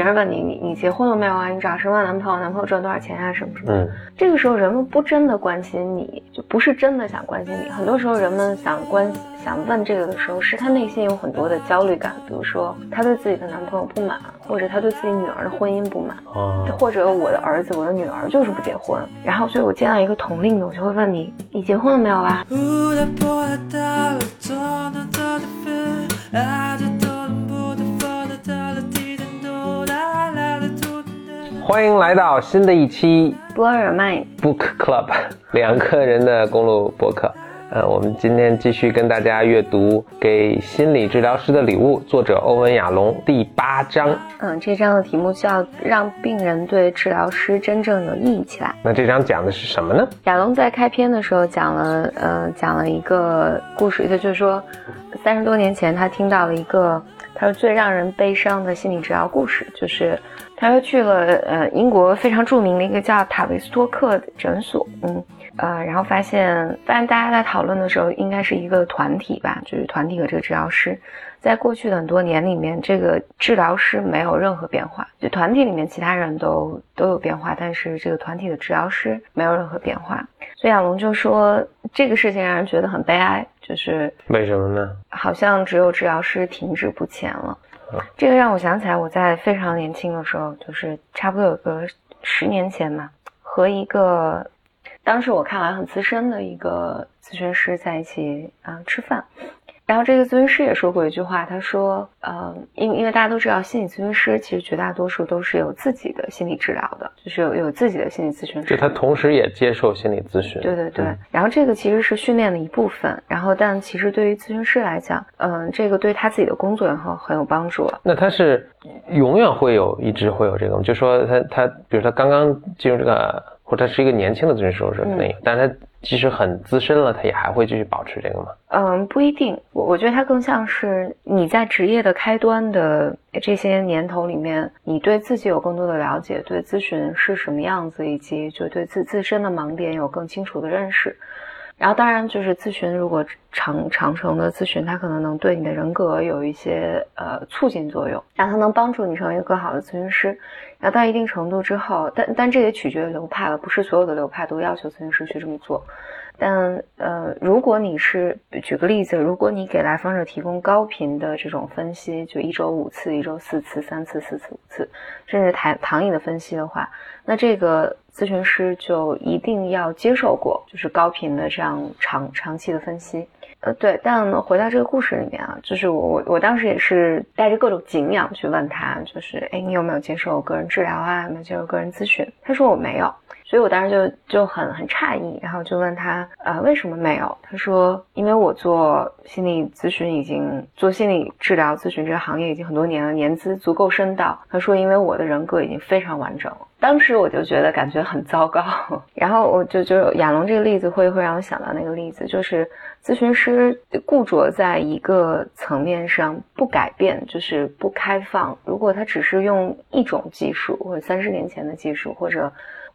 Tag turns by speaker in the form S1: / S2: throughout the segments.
S1: 别人问你，你你结婚了没有啊？你找什么男朋友？男朋友赚多少钱啊？什么什么？
S2: 嗯，
S1: 这个时候人们不真的关心你，就不是真的想关心你。很多时候人们想关想问这个的时候，是他内心有很多的焦虑感，比如说他对自己的男朋友不满，或者他对自己女儿的婚姻不满，
S2: 哦，
S1: 或者我的儿子、我的女儿就是不结婚。然后，所以我见到一个同龄的，我就会问你，你结婚了没有啊
S2: 欢迎来到新的一期
S1: 博尔曼
S2: Book Club 两个人的公路博客。呃，我们今天继续跟大家阅读《给心理治疗师的礼物》，作者欧文·亚龙第八章。
S1: 嗯，这章的题目叫“让病人对治疗师真正有意义起来”。
S2: 那这章讲的是什么呢？
S1: 亚龙在开篇的时候讲了，呃，讲了一个故事，也就是说，三十多年前他听到了一个他说最让人悲伤的心理治疗故事，就是他又去了呃英国非常著名的一个叫塔维斯托克的诊所，嗯。呃，然后发现，发现大家在讨论的时候，应该是一个团体吧，就是团体和这个治疗师，在过去的很多年里面，这个治疗师没有任何变化，就团体里面其他人都都有变化，但是这个团体的治疗师没有任何变化。所以亚龙就说，这个事情让人觉得很悲哀，就是
S2: 为什么呢？
S1: 好像只有治疗师停止不前了。这个让我想起来，我在非常年轻的时候，就是差不多有个十年前嘛，和一个。当时我看来很资深的一个咨询师在一起啊、呃、吃饭，然后这个咨询师也说过一句话，他说，呃，因为因为大家都知道，心理咨询师其实绝大多数都是有自己的心理治疗的，就是有有自己的心理咨询师，
S2: 就他同时也接受心理咨询。
S1: 对对对，
S2: 嗯
S1: 然后这个其实是训练的一部分，然后但其实对于咨询师来讲，嗯、这个对他自己的工作也很很有帮助。
S2: 那他是永远会有，一直会有这个吗？就说他他，比如他刚刚进入这个，或者他是一个年轻的咨询师是那个，但是他即使很资深了，他也还会继续保持这个吗？
S1: 嗯，不一定，我我觉得它更像是你在职业的开端的这些年头里面，你对自己有更多的了解，对咨询是什么样子，以及就对自自身的盲点有更清楚的认识。然后，当然就是咨询，如果长长程的咨询，它可能能对你的人格有一些呃促进作用，然后它能帮助你成为一个更好的咨询师。然后到一定程度之后，但但这也取决于流派了，不是所有的流派都要求咨询师去这么做。但呃，如果你是举个例子，如果你给来访者提供高频的这种分析，就一周五次、一周四次、三次、四次、五次，甚至糖糖瘾的分析的话，那这个咨询师就一定要接受过就是高频的这样长长期的分析。呃，对，但回到这个故事里面啊，就是我我我当时也是带着各种敬仰去问他，就是哎，你有没有接受个人治疗啊？有没有接受个人咨询？他说我没有。所以我当时就就很很诧异，然后就问他，呃，为什么没有？他说，因为我做心理咨询已经做心理治疗咨询这个行业已经很多年了，年资足够深到。他说，因为我的人格已经非常完整了。当时我就觉得感觉很糟糕，然后我就就亚龙这个例子会会让我想到那个例子，就是咨询师固着在一个层面上不改变，就是不开放。如果他只是用一种技术，或者三十年前的技术，或者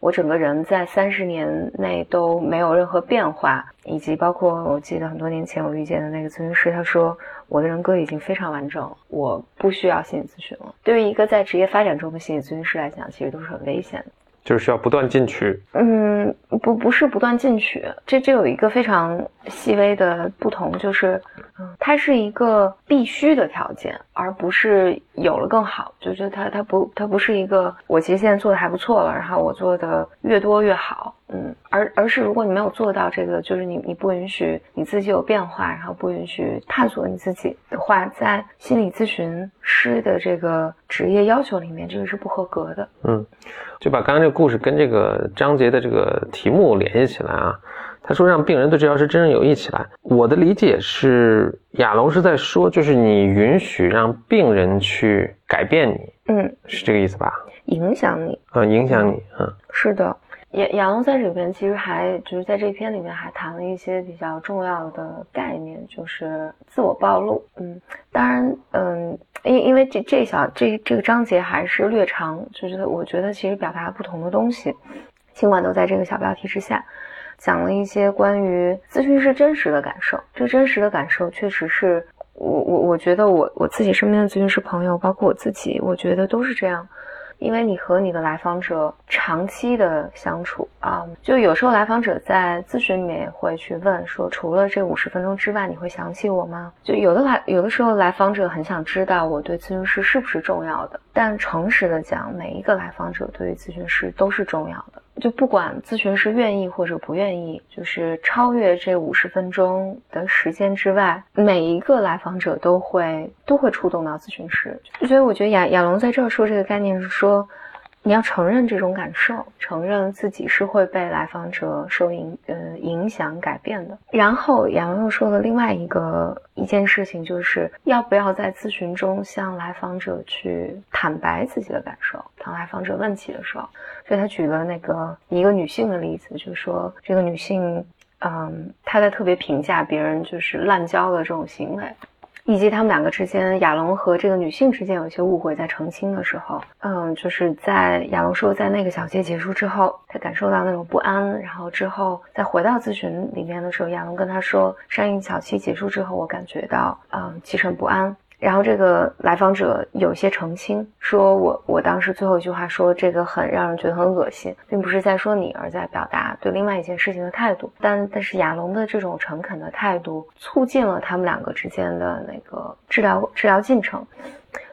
S1: 我整个人在三十年内都没有任何变化，以及包括我记得很多年前我遇见的那个咨询师，他说我的人格已经非常完整，我不需要心理咨询了。对于一个在职业发展中的心理咨询师来讲，其实都是很危险的。
S2: 就是需要不断进取。
S1: 嗯，不不是不断进取，这这有一个非常细微的不同，就是，嗯，它是一个必须的条件，而不是有了更好。就是它它不它不是一个我其实现在做的还不错了，然后我做的越多越好，嗯，而而是如果你没有做到这个，就是你你不允许你自己有变化，然后不允许探索你自己的话，在心理咨询师的这个职业要求里面，这个是不合格的。
S2: 嗯，就把刚刚这个故事跟这个章节的这个题目联系起来啊。他说让病人对治疗师真正有益起来。我的理解是，亚龙是在说，就是你允许让病人去改变你，
S1: 嗯，
S2: 是这个意思吧？
S1: 影响你。
S2: 嗯，影响你，嗯
S1: 是的，亚亚龙在这里边其实还就是在这篇里面还谈了一些比较重要的概念，就是自我暴露。嗯，当然，嗯，因因为这这小这这个章节还是略长，就是我觉得其实表达不同的东西，尽管都在这个小标题之下。讲了一些关于咨询师真实的感受，这真实的感受确实是我我我觉得我我自己身边的咨询师朋友，包括我自己，我觉得都是这样。因为你和你的来访者长期的相处啊，就有时候来访者在咨询里面也会去问说，除了这五十分钟之外，你会想起我吗？就有的来有的时候来访者很想知道我对咨询师是不是重要的，但诚实的讲，每一个来访者对于咨询师都是重要的。就不管咨询师愿意或者不愿意，就是超越这五十分钟的时间之外，每一个来访者都会都会触动到咨询师。所以我觉得亚亚龙在这儿说这个概念是说。你要承认这种感受，承认自己是会被来访者受影呃影响改变的。然后杨又说了另外一个一件事情，就是要不要在咨询中向来访者去坦白自己的感受。当来访者问起的时候，所以他举了那个一个女性的例子，就是说这个女性，嗯，她在特别评价别人就是滥交的这种行为。以及他们两个之间，亚龙和这个女性之间有一些误会，在澄清的时候，嗯，就是在亚龙说在那个小节结束之后，他感受到那种不安，然后之后再回到咨询里面的时候，亚龙跟他说，上一小期结束之后，我感觉到，嗯，其实不安。然后这个来访者有些澄清，说我我当时最后一句话说这个很让人觉得很恶心，并不是在说你，而在表达对另外一件事情的态度。但但是亚龙的这种诚恳的态度，促进了他们两个之间的那个治疗治疗进程。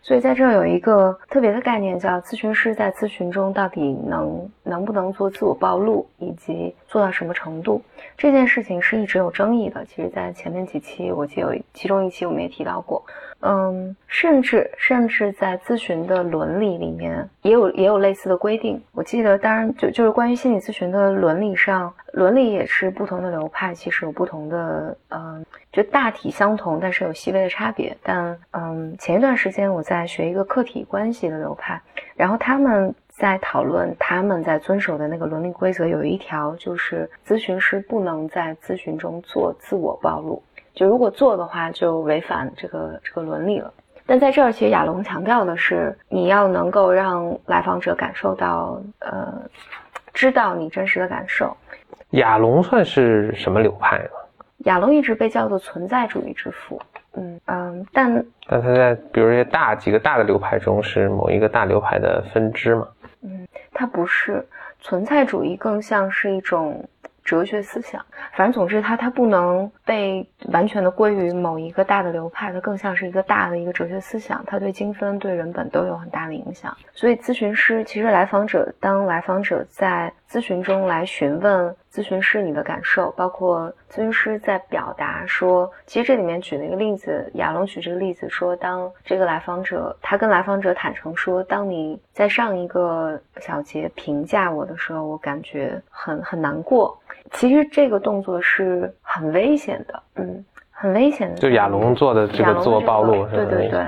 S1: 所以在这儿有一个特别的概念，叫咨询师在咨询中到底能能不能做自我暴露，以及做到什么程度。这件事情是一直有争议的。其实，在前面几期，我记得有其中一期我们也提到过。嗯，甚至甚至在咨询的伦理里面也有也有类似的规定。我记得，当然就就是关于心理咨询的伦理上，伦理也是不同的流派，其实有不同的，嗯，就大体相同，但是有细微的差别。但嗯，前一段时间我在学一个客体关系的流派，然后他们在讨论他们在遵守的那个伦理规则，有一条就是咨询师不能在咨询中做自我暴露。就如果做的话，就违反这个这个伦理了。但在这儿，其实亚龙强调的是，你要能够让来访者感受到，呃，知道你真实的感受。
S2: 亚龙算是什么流派呢？
S1: 亚龙一直被叫做存在主义之父。嗯嗯，但
S2: 但他在比如这些大几个大的流派中，是某一个大流派的分支吗？
S1: 它，不是存在主义，更像是一种。哲学思想，反正总之，它它不能被完全的归于某一个大的流派，它更像是一个大的一个哲学思想，它对精分、对人本都有很大的影响。所以，咨询师其实来访者，当来访者在咨询中来询问。咨询师，你的感受，包括咨询师在表达说，其实这里面举了一个例子，亚龙举这个例子说，当这个来访者他跟来访者坦诚说，当你在上一个小节评价我的时候，我感觉很很难过。其实这个动作是很危险的，嗯，很危险的。
S2: 就亚龙做的这个自我暴露，
S1: 对对对。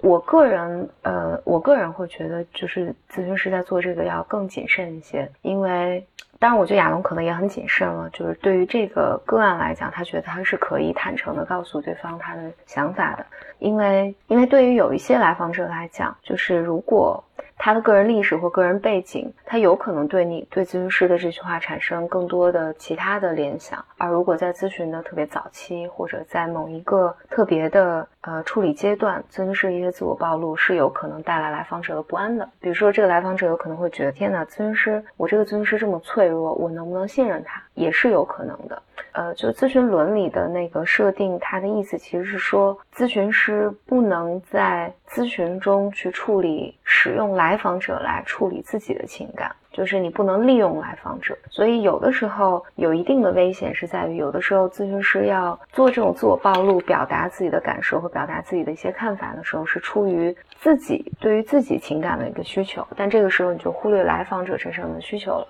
S1: 我个人，呃，我个人会觉得，就是咨询师在做这个要更谨慎一些，因为。当然，我觉得亚龙可能也很谨慎了。就是对于这个个案来讲，他觉得他是可以坦诚的告诉对方他的想法的，因为因为对于有一些来访者来讲，就是如果。他的个人历史或个人背景，他有可能对你对咨询师的这句话产生更多的其他的联想。而如果在咨询的特别早期，或者在某一个特别的呃处理阶段，咨询师一些自我暴露是有可能带来来访者的不安的。比如说，这个来访者有可能会觉得：天哪，咨询师，我这个咨询师这么脆弱，我能不能信任他？也是有可能的。呃，就咨询伦理的那个设定，它的意思其实是说，咨询师不能在咨询中去处理使用来访者来处理自己的情感，就是你不能利用来访者。所以有的时候有一定的危险是在于，有的时候咨询师要做这种自我暴露，表达自己的感受和表达自己的一些看法的时候，是出于自己对于自己情感的一个需求，但这个时候你就忽略来访者身上的需求了。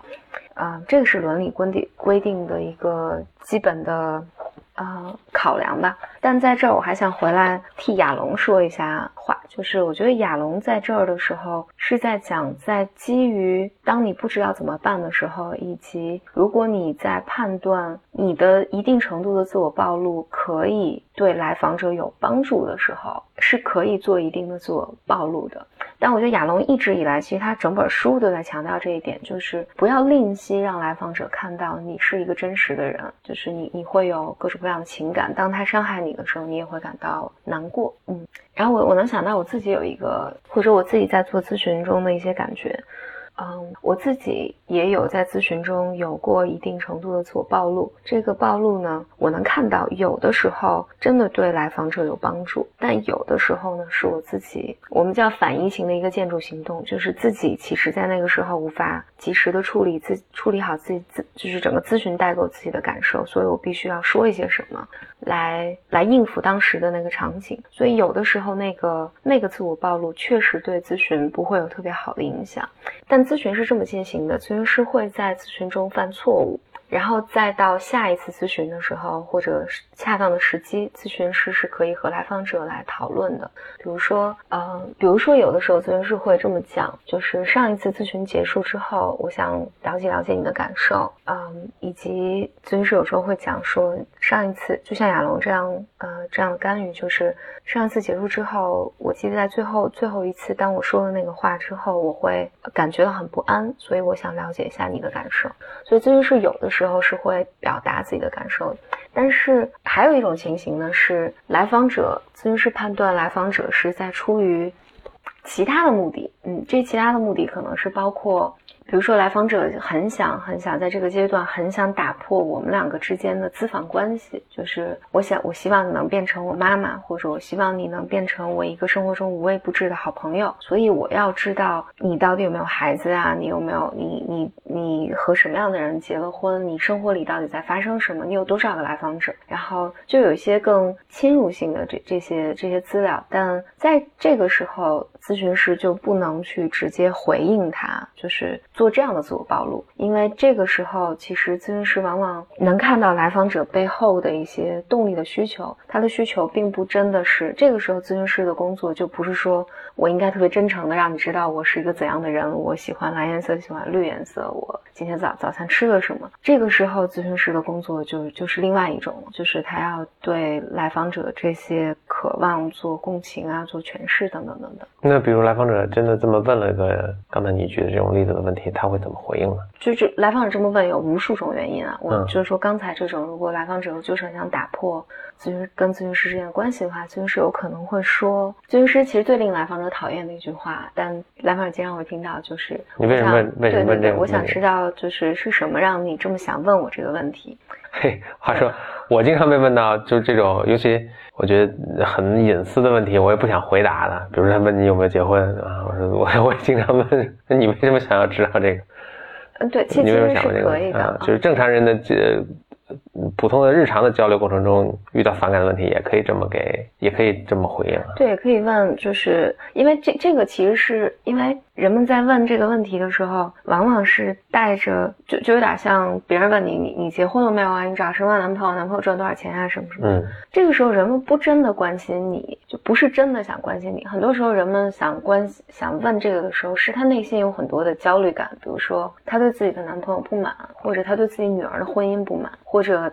S1: 啊，这个是伦理规定规定的一个基本的呃考量吧。但在这儿，我还想回来替亚龙说一下话，就是我觉得亚龙在这儿的时候是在讲，在基于当你不知道怎么办的时候，以及如果你在判断你的一定程度的自我暴露可以对来访者有帮助的时候，是可以做一定的自我暴露的。但我觉得亚龙一直以来，其实他整本书都在强调这一点，就是不要吝惜让来访者看到你是一个真实的人，就是你你会有各种各样的情感，当他伤害你的时候，你也会感到难过。嗯，然后我我能想到我自己有一个，或者我自己在做咨询中的一些感觉。嗯，我自己也有在咨询中有过一定程度的自我暴露。这个暴露呢，我能看到有的时候真的对来访者有帮助，但有的时候呢，是我自己，我们叫反移情的一个建筑行动，就是自己其实在那个时候无法及时的处理自处理好自己自，就是整个咨询带给我自己的感受，所以我必须要说一些什么。来来应付当时的那个场景，所以有的时候那个那个自我暴露确实对咨询不会有特别好的影响，但咨询是这么进行的，咨询师会在咨询中犯错误。然后再到下一次咨询的时候，或者恰当的时机，咨询师是可以和来访者来讨论的。比如说，呃，比如说有的时候咨询师会这么讲，就是上一次咨询结束之后，我想了解了解你的感受，嗯，以及咨询师有时候会讲说，上一次就像亚龙这样，呃，这样的干预，就是上一次结束之后，我记得在最后最后一次当我说了那个话之后，我会感觉到很不安，所以我想了解一下你的感受。所以咨询师有的时。之后是会表达自己的感受，但是还有一种情形呢，是来访者咨询师判断来访者是在出于其他的目的，嗯，这其他的目的可能是包括。比如说，来访者很想很想在这个阶段很想打破我们两个之间的咨访关系，就是我想我希望你能变成我妈妈，或者我希望你能变成我一个生活中无微不至的好朋友。所以我要知道你到底有没有孩子啊？你有没有你你你和什么样的人结了婚？你生活里到底在发生什么？你有多少个来访者？然后就有一些更侵入性的这这些这些资料，但在这个时候，咨询师就不能去直接回应他，就是。做这样的自我暴露，因为这个时候其实咨询师往往能看到来访者背后的一些动力的需求，他的需求并不真的是这个时候咨询师的工作就不是说我应该特别真诚的让你知道我是一个怎样的人，我喜欢蓝颜色，喜欢绿颜色，我今天早早餐吃了什么。这个时候咨询师的工作就就是另外一种，就是他要对来访者这些渴望做共情啊，做诠释等等等等。
S2: 那比如来访者真的这么问了一个刚才你举的这种例子的问题。他会怎么回应呢？
S1: 就是来访者这么问有无数种原因啊。我就是说刚才这种，如果来访者就是很想打破咨询跟咨询师之间的关系的话，咨询师有可能会说，咨询师其实最令来访者讨厌的一句话，但来访者经常会听到，就是
S2: 你为什么问？为什么问这个？
S1: 我想知道，就是是什么让你这么想问我这个问题？
S2: 嘿，话说 我经常被问到，就是这种，尤其我觉得很隐私的问题，我也不想回答的。比如他问你有没有结婚啊，我说我 我也经常问，那你为什么想要知道这个？
S1: 嗯，对，其实是可以的，
S2: 就是正常人的这。普通的日常的交流过程中遇到反感的问题，也可以这么给，也可以这么回应。
S1: 对，可以问，就是因为这这个其实是因为人们在问这个问题的时候，往往是带着就就有点像别人问你，你你结婚了没有啊？你找什么男朋友？男朋友赚多少钱啊？什么什么？嗯，这个时候人们不真的关心你，就不是真的想关心你。很多时候人们想关想问这个的时候，是他内心有很多的焦虑感，比如说他对自己的男朋友不满，或者他对自己女儿的婚姻不满，或或者，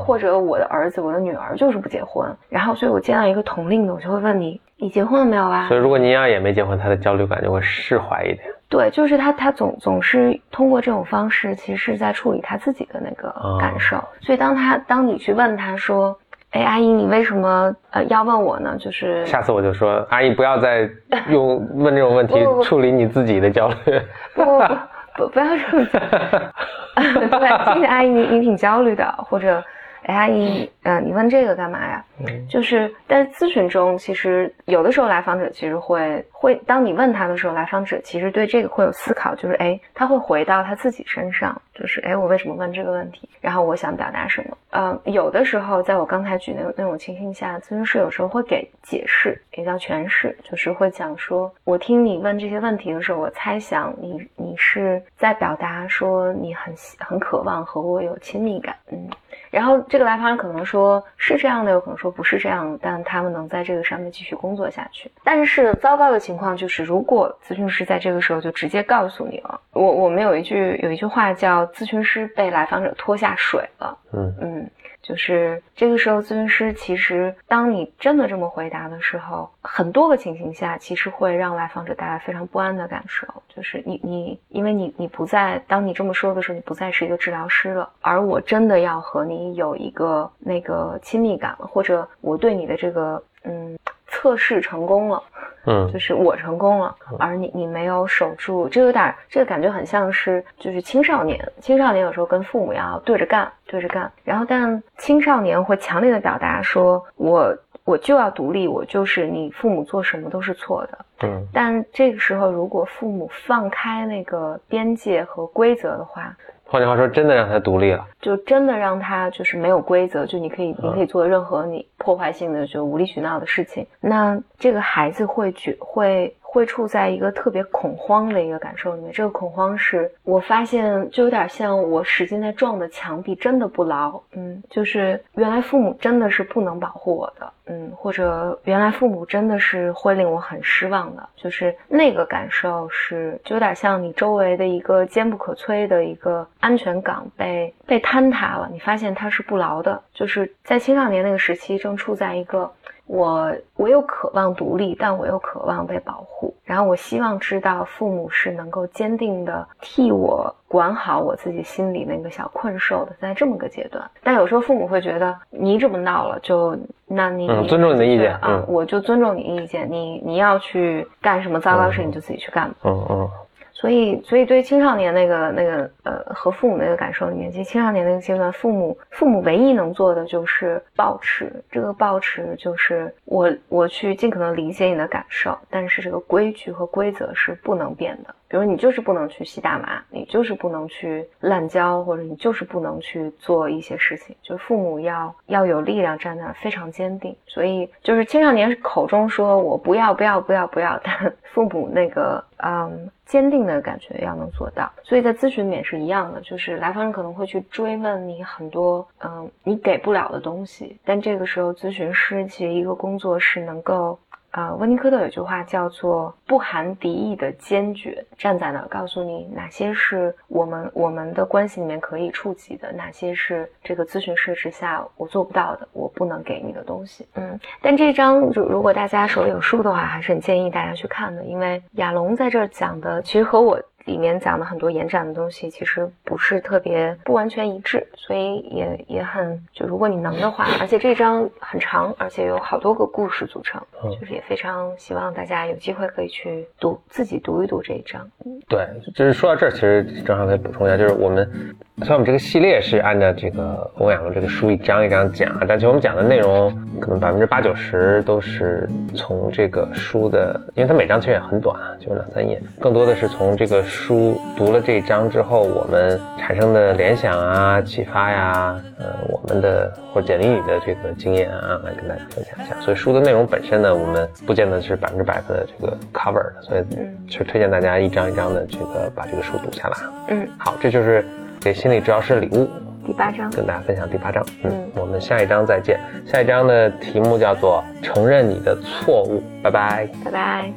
S1: 或者我的儿子、我的女儿就是不结婚，然后所以我见到一个同龄的，我就会问你，你结婚了没有啊？
S2: 所以如果尼亚也没结婚，他的焦虑感就会释怀一点。
S1: 对，就是他，他总总是通过这种方式，其实是在处理他自己的那个感受。所以当他当你去问他说，哎，阿姨，你为什么呃要问我呢？就是
S2: 下次我就说，阿姨不要再用问这种问题 处理你自己的焦虑。
S1: 不不不。不不要这么讲，对，其实阿姨你你挺焦虑的，或者。哎，阿姨，嗯，你问这个干嘛呀？就是，在咨询中，其实有的时候来访者其实会会，当你问他的时候，来访者其实对这个会有思考，就是哎，他会回到他自己身上，就是哎，我为什么问这个问题？然后我想表达什么？嗯，有的时候，在我刚才举那那种情形下，咨询师有时候会给解释，也叫诠释，就是会讲说，我听你问这些问题的时候，我猜想你你是在表达说你很很渴望和我有亲密感，嗯。然后这个来访者可能说是这样的，有可能说不是这样，但他们能在这个上面继续工作下去。但是糟糕的情况就是，如果咨询师在这个时候就直接告诉你了，我我们有一句有一句话叫“咨询师被来访者拖下水了”。嗯嗯，就是这个时候，咨询师其实当你真的这么回答的时候，很多个情形下，其实会让来访者带来非常不安的感受。就是你你，因为你你不再，当你这么说的时候，你不再是一个治疗师了，而我真的要和你有一个那个亲密感，或者我对你的这个嗯测试成功了。
S2: 嗯。
S1: 就是我成功了，而你你没有守住，这有点儿这个感觉很像是就是青少年，青少年有时候跟父母要对着干，对着干，然后但青少年会强烈的表达说，我我就要独立，我就是你父母做什么都是错的，
S2: 嗯。
S1: 但这个时候如果父母放开那个边界和规则的话，
S2: 换句话说，真的让他独立了。
S1: 就真的让他就是没有规则，就你可以你可以做任何你破坏性的就无理取闹的事情，那这个孩子会觉会会处在一个特别恐慌的一个感受里面。这个恐慌是我发现就有点像我使劲在撞的墙壁真的不牢，嗯，就是原来父母真的是不能保护我的，嗯，或者原来父母真的是会令我很失望的，就是那个感受是就有点像你周围的一个坚不可摧的一个安全港被被坍塌了，你发现它是不牢的，就是在青少年那个时期正处在一个我我又渴望独立，但我又渴望被保护，然后我希望知道父母是能够坚定的替我管好我自己心里那个小困兽的，在这么个阶段。但有时候父母会觉得你这么闹了，就那你、
S2: 嗯尊重你的意见
S1: 啊，
S2: 嗯
S1: 我就尊重你意见，你你要去干什么糟糕事，
S2: 嗯
S1: 你就自己去干吧。
S2: 嗯嗯
S1: 所以，所以对青少年那个那个呃和父母那个感受里面，其实青少年那个阶段，父母父母唯一能做的就是保持这个保持，就是我我去尽可能理解你的感受，但是这个规矩和规则是不能变的。比如你就是不能去吸大麻，你就是不能去滥交，或者你就是不能去做一些事情。就是父母要要有力量站那，非常坚定。所以就是青少年口中说我不要不要不要不要，但父母那个嗯坚定的感觉要能做到。所以在咨询里面是一样的，就是来访人可能会去追问你很多嗯你给不了的东西，但这个时候咨询师其实一个工作是能够。啊，温尼科特有句话叫做“不含敌意的坚决”，站在那儿告诉你哪些是我们我们的关系里面可以触及的，哪些是这个咨询师之下我做不到的，我不能给你的东西。嗯，但这张如如果大家手里有书的话，还是很建议大家去看的，因为亚龙在这儿讲的其实和我。里面讲的很多延展的东西，其实不是特别不完全一致，所以也也很就如果你能的话，而且这章很长，而且有好多个故事组成，
S2: 嗯
S1: 就是也非常希望大家有机会可以去读自己读一读这一章。
S2: 对，就是说到这儿，其实正好可以补充一下，就是我们虽然我们这个系列是按照这个欧阳的这个书一章一章讲，但其实我们讲的内容可能百分之八九十都是从这个书的，因为它每章其实也很短，就两三页，更多的是从这个书读了这一章之后，我们产生的联想啊、启发呀，呃，我们的或者简历里的这个经验啊，来跟大家分享一下。所以书的内容本身呢，我们不见得是百分之百的这个 cover 的，所以就推荐大家一章一章的这个把这个书读下来。
S1: 嗯，
S2: 好，这就是给心理治疗师的礼物，
S1: 第八章，
S2: 跟大家分享第八章。嗯，
S1: 嗯
S2: 我们下一章再见。下一章的题目叫做承认你的错误。拜拜。
S1: 拜拜。